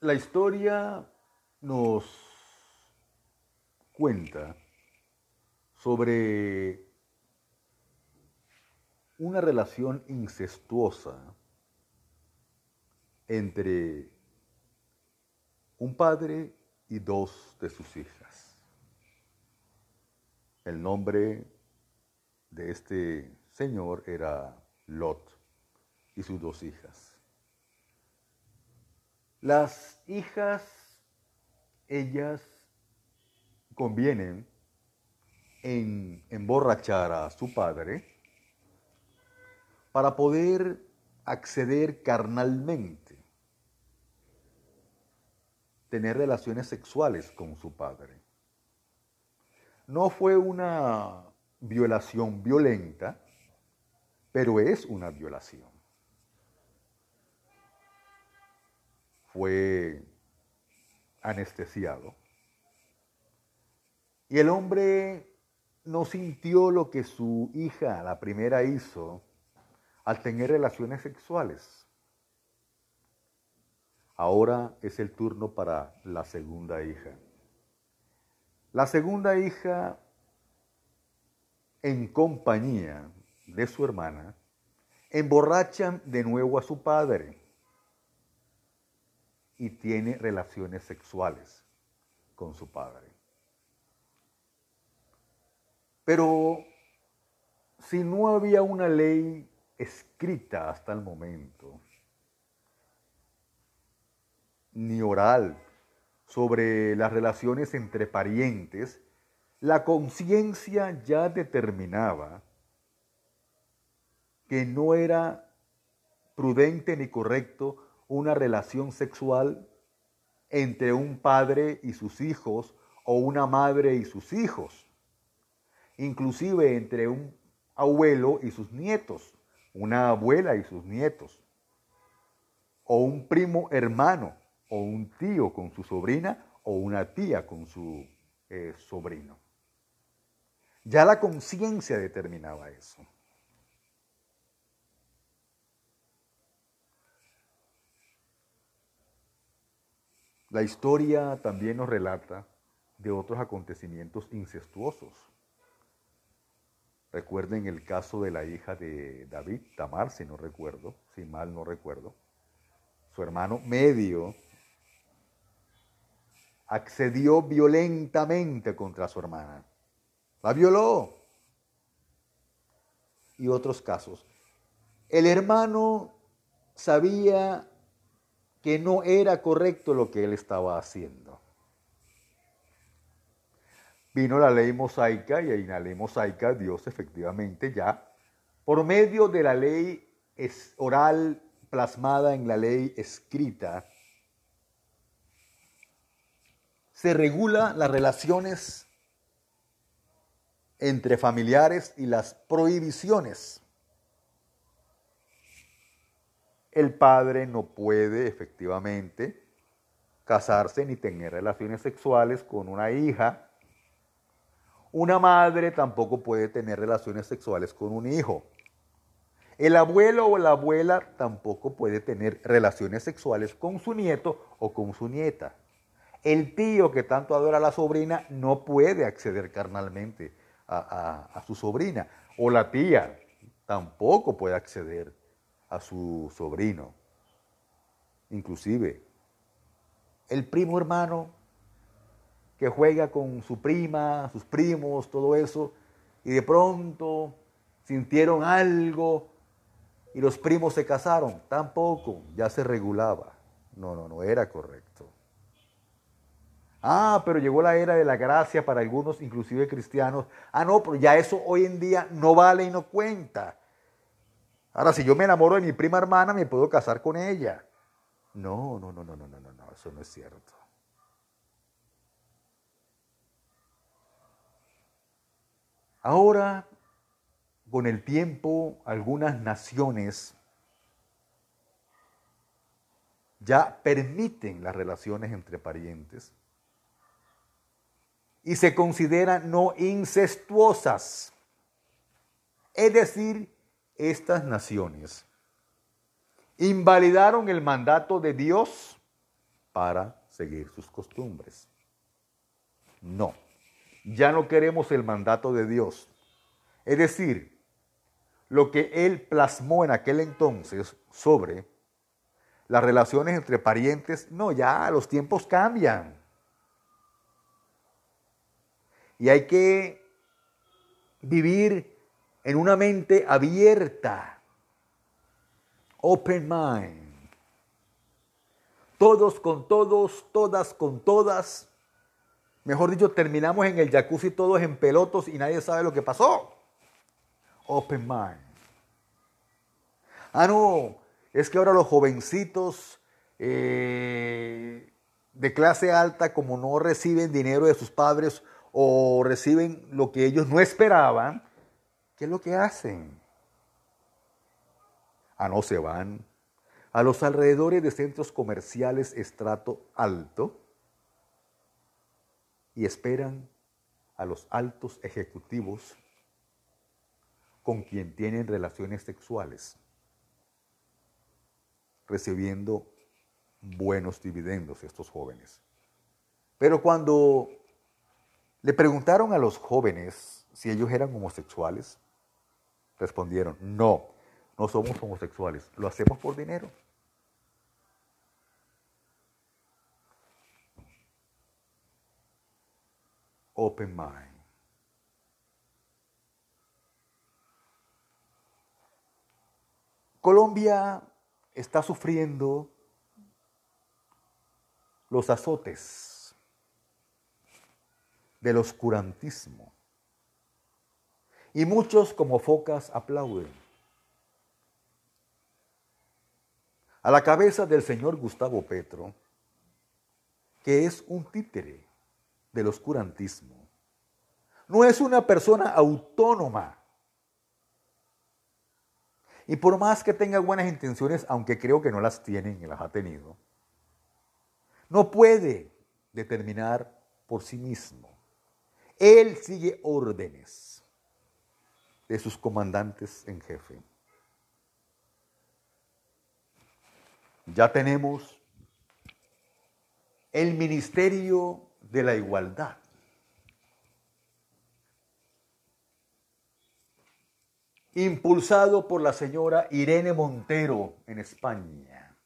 La historia nos cuenta sobre una relación incestuosa entre un padre y dos de sus hijas. El nombre de este señor era Lot y sus dos hijas. Las hijas, ellas convienen en emborrachar a su padre para poder acceder carnalmente, tener relaciones sexuales con su padre. No fue una violación violenta, pero es una violación. Fue anestesiado. Y el hombre no sintió lo que su hija, la primera, hizo al tener relaciones sexuales. Ahora es el turno para la segunda hija. La segunda hija, en compañía de su hermana, emborrachan de nuevo a su padre y tiene relaciones sexuales con su padre. Pero si no había una ley escrita hasta el momento, ni oral, sobre las relaciones entre parientes, la conciencia ya determinaba que no era prudente ni correcto una relación sexual entre un padre y sus hijos o una madre y sus hijos inclusive entre un abuelo y sus nietos, una abuela y sus nietos, o un primo hermano, o un tío con su sobrina, o una tía con su eh, sobrino. Ya la conciencia determinaba eso. La historia también nos relata de otros acontecimientos incestuosos. Recuerden el caso de la hija de David, Tamar, si no recuerdo, si mal no recuerdo. Su hermano medio accedió violentamente contra su hermana. La violó. Y otros casos. El hermano sabía que no era correcto lo que él estaba haciendo. Vino la ley mosaica y en la ley mosaica Dios efectivamente ya, por medio de la ley oral plasmada en la ley escrita, se regula las relaciones entre familiares y las prohibiciones. El padre no puede efectivamente casarse ni tener relaciones sexuales con una hija una madre tampoco puede tener relaciones sexuales con un hijo. El abuelo o la abuela tampoco puede tener relaciones sexuales con su nieto o con su nieta. El tío que tanto adora a la sobrina no puede acceder carnalmente a, su sobrina. O la tía tampoco puede acceder a su sobrino. Inclusive, el primo hermano que juega con su prima, sus primos, todo eso, y de pronto sintieron algo y los primos se casaron. Tampoco, ya se regulaba. No, no, no era correcto. Ah, pero llegó la era de la gracia para algunos, inclusive cristianos. Ah, no, pero ya eso hoy en día no vale y no cuenta. Ahora, si yo me enamoro de mi prima hermana, me puedo casar con ella. No, no, no, no, no, no, no, eso no es cierto. Ahora, con el tiempo, algunas naciones ya permiten las relaciones entre parientes y se consideran no incestuosas. Es decir, estas naciones invalidaron el mandato de Dios para seguir sus costumbres. No, ya no queremos el mandato de Dios. Es decir, lo que Él plasmó en aquel entonces sobre las relaciones entre parientes, no, ya los tiempos cambian. Y hay que vivir en una mente abierta, open mind. Todos con todos, todas con todas. Mejor dicho, terminamos en el jacuzzi todos en pelotos y nadie sabe lo que pasó. Open mind. Ah, no, es que ahora los jovencitos eh, de clase alta, como no reciben dinero de sus padres o reciben lo que ellos no esperaban, ¿qué es lo que hacen? Ah, no, se van a los alrededores de centros comerciales estrato alto y esperan a los altos ejecutivos con quien tienen relaciones sexuales, recibiendo buenos dividendos estos jóvenes. Pero cuando le preguntaron a los jóvenes si ellos eran homosexuales. Respondieron, no, no somos homosexuales, lo hacemos por dinero. Open mind. Colombia está sufriendo los azotes del oscurantismo. Y muchos como focas aplauden. A la cabeza del señor Gustavo Petro, que es un títere del oscurantismo. No es una persona autónoma. Y por más que tenga buenas intenciones, aunque creo que no las tiene y las ha tenido, no puede determinar por sí mismo él sigue órdenes de sus comandantes en jefe. Ya tenemos el Ministerio de la Igualdad. impulsado por la señora Irene Montero en España,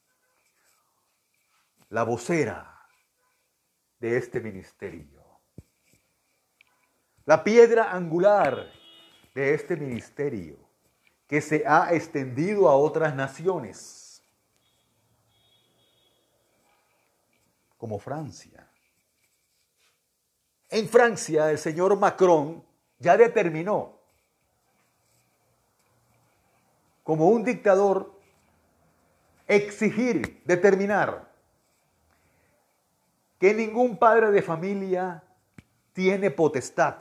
la vocera de este ministerio. La piedra angular de este ministerio que se ha extendido a otras naciones, como Francia. En Francia el señor Macron ya determinó como un dictador exigir, determinar que ningún padre de familia tiene potestad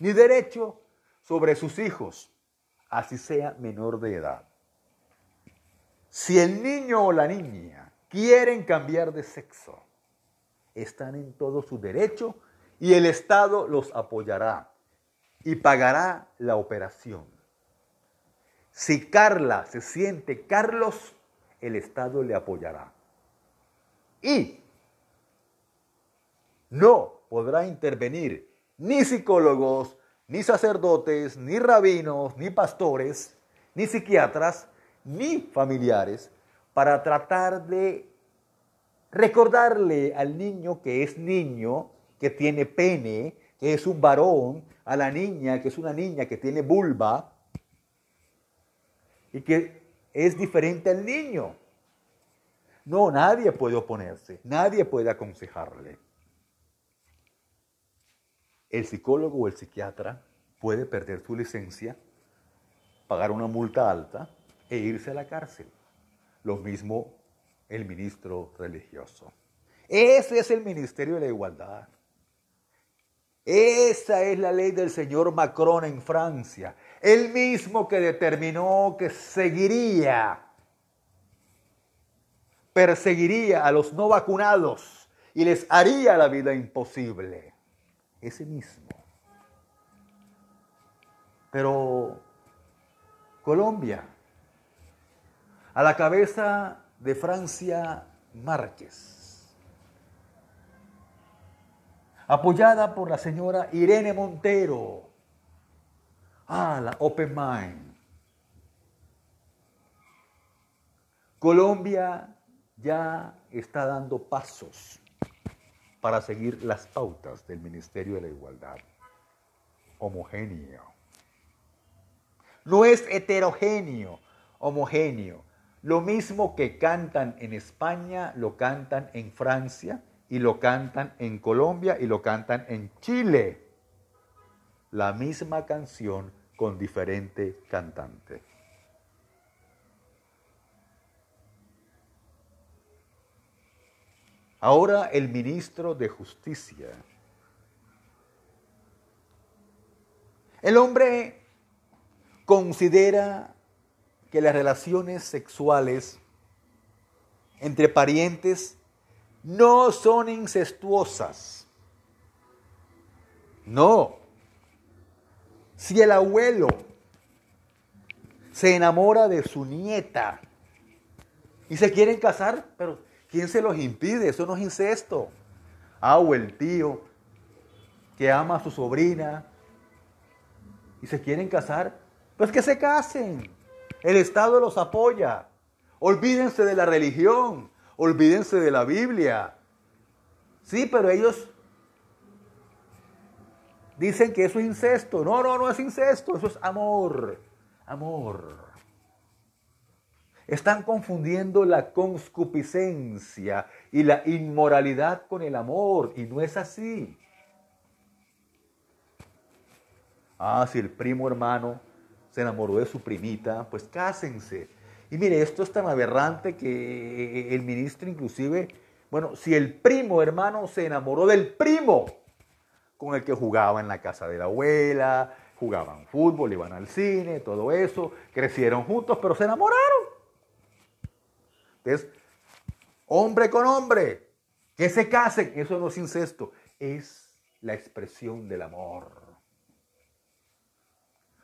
ni derecho sobre sus hijos, así sea menor de edad. Si el niño o la niña quieren cambiar de sexo, están en todo su derecho y el Estado los apoyará y pagará la operación. Si Carla se siente Carlos, el Estado le apoyará. Y no podrá intervenir ni psicólogos, ni sacerdotes, ni rabinos, ni pastores, ni psiquiatras, ni familiares, para tratar de recordarle al niño que es niño, que tiene pene, que es un varón, a la niña que es una niña que tiene vulva y que es diferente al niño. No, nadie puede oponerse, nadie puede aconsejarle el psicólogo o el psiquiatra puede perder su licencia, pagar una multa alta e irse a la cárcel. Lo mismo el ministro religioso. Ese es el Ministerio de la Igualdad. Esa es la ley del señor Macron en Francia. El mismo que determinó que seguiría, perseguiría a los no vacunados y les haría la vida imposible ese mismo. Pero Colombia, a la cabeza de Francia Márquez, apoyada por la señora Irene Montero. Ah, la Open Mind. Colombia ya está dando pasos para seguir las pautas del Ministerio de la Igualdad. Homogéneo. No es heterogéneo, homogéneo. Lo mismo que cantan en España, lo cantan en Francia y lo cantan en Colombia y lo cantan en Chile. La misma canción con diferente cantante. Ahora el ministro de Justicia. El hombre considera que las relaciones sexuales entre parientes no son incestuosas. No. Si el abuelo se enamora de su nieta y se quieren casar, pero ¿quién se los impide? Eso no es incesto. Ah, o el tío que ama a su sobrina y se quieren casar, pues que se casen. El Estado los apoya. Olvídense de la religión, olvídense de la Biblia. Sí, pero ellos dicen que eso es incesto. No, no, no es incesto, eso es amor. Amor. Están confundiendo la conscupiscencia y la inmoralidad con el amor y no es así. Ah, si el primo hermano se enamoró de su primita, pues cásense. Y mire, esto es tan aberrante que el ministro inclusive, bueno, si el primo hermano se enamoró del primo con el que jugaba en la casa de la abuela, jugaban fútbol, iban al cine, todo eso, crecieron juntos, pero se enamoraron. Entonces, hombre con hombre, que se casen, eso no es incesto, es la expresión del amor.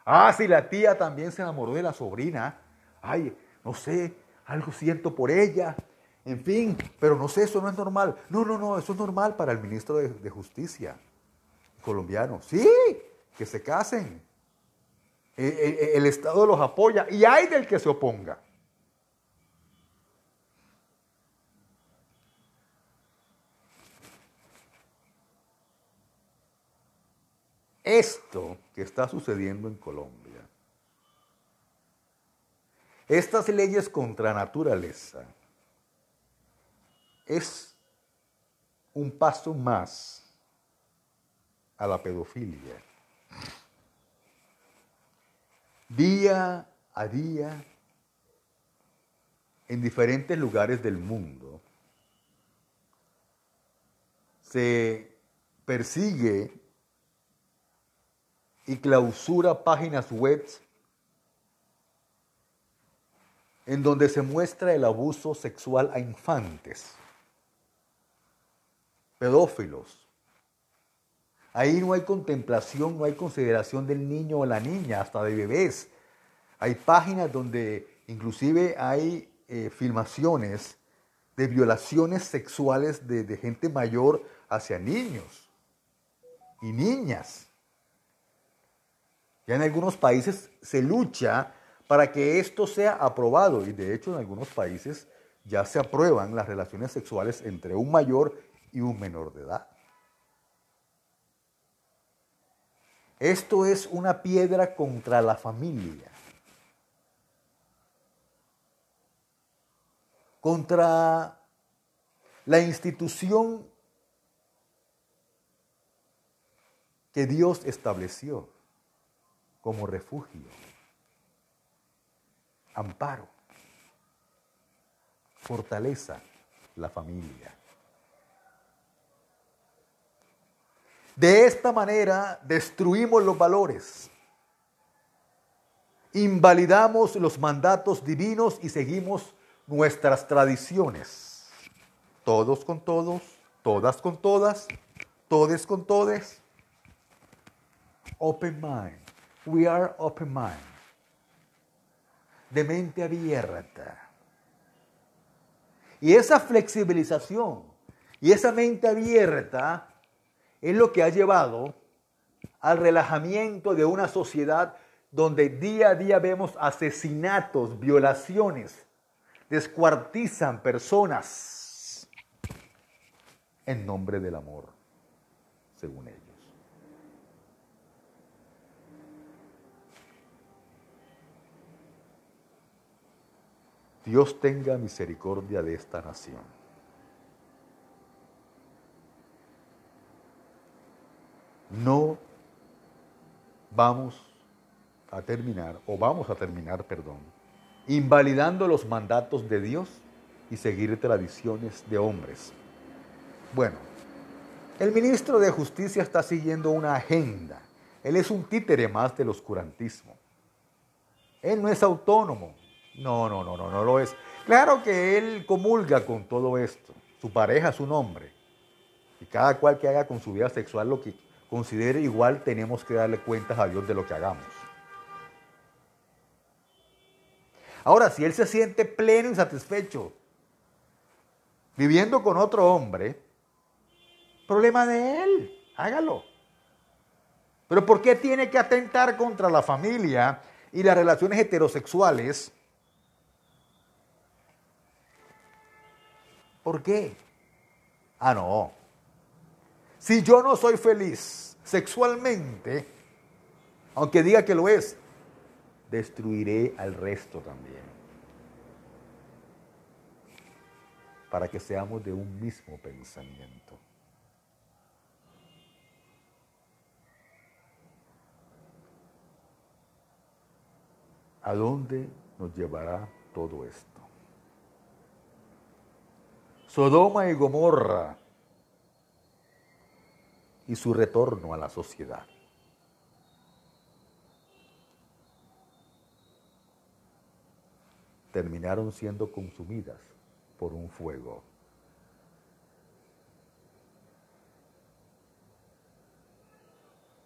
Ah, si la tía también se enamoró de la sobrina. Ay, no sé, algo siento por ella. En fin, pero no sé, eso no es normal. No, no, no, eso es normal para el ministro de, Justicia colombiano. Sí, que se casen. E, e, e, el Estado los apoya y hay del que se oponga. Esto que está sucediendo en Colombia, estas leyes contra naturaleza, es un paso más a la pedofilia. Día a día, en diferentes lugares del mundo, se persigue y clausura páginas web en donde se muestra el abuso sexual a infantes, pedófilos. Ahí no hay contemplación, no hay consideración del niño o la niña, hasta de bebés. Hay páginas donde inclusive hay eh, filmaciones de violaciones sexuales de, de gente mayor hacia niños y niñas. Ya en algunos países se lucha para que esto sea aprobado y de hecho en algunos países ya se aprueban las relaciones sexuales entre un mayor y un menor de edad. Esto es una piedra contra la familia, contra la institución que Dios estableció como refugio, amparo, fortaleza, la familia. De esta manera destruimos los valores, invalidamos los mandatos divinos y seguimos nuestras tradiciones. Todos con todos, todas con todas, todes con todes. Open mind. We are open mind. De mente abierta. Y esa flexibilización y esa mente abierta es lo que ha llevado al relajamiento de una sociedad donde día a día vemos asesinatos, violaciones, descuartizan personas en nombre del amor, según ellos. Dios tenga misericordia de esta nación. No vamos a terminar, o vamos a terminar, perdón, invalidando los mandatos de Dios y seguir tradiciones de hombres. Bueno, el ministro de Justicia está siguiendo una agenda. Él es un títere más del oscurantismo. Él no es autónomo. No, no, no, no, no lo es. Claro que él comulga con todo esto. Su pareja es un hombre. Y cada cual que haga con su vida sexual lo que considere, igual tenemos que darle cuentas a Dios de lo que hagamos. Ahora, si él se siente pleno y satisfecho viviendo con otro hombre, problema de él, hágalo. Pero ¿por qué tiene que atentar contra la familia y las relaciones heterosexuales? ¿Por qué? Ah, no. Si yo no soy feliz sexualmente, aunque diga que lo es, destruiré al resto también. Para que seamos de un mismo pensamiento. ¿A dónde nos llevará todo esto? Sodoma y Gomorra y su retorno a la sociedad. terminaron siendo consumidas por un fuego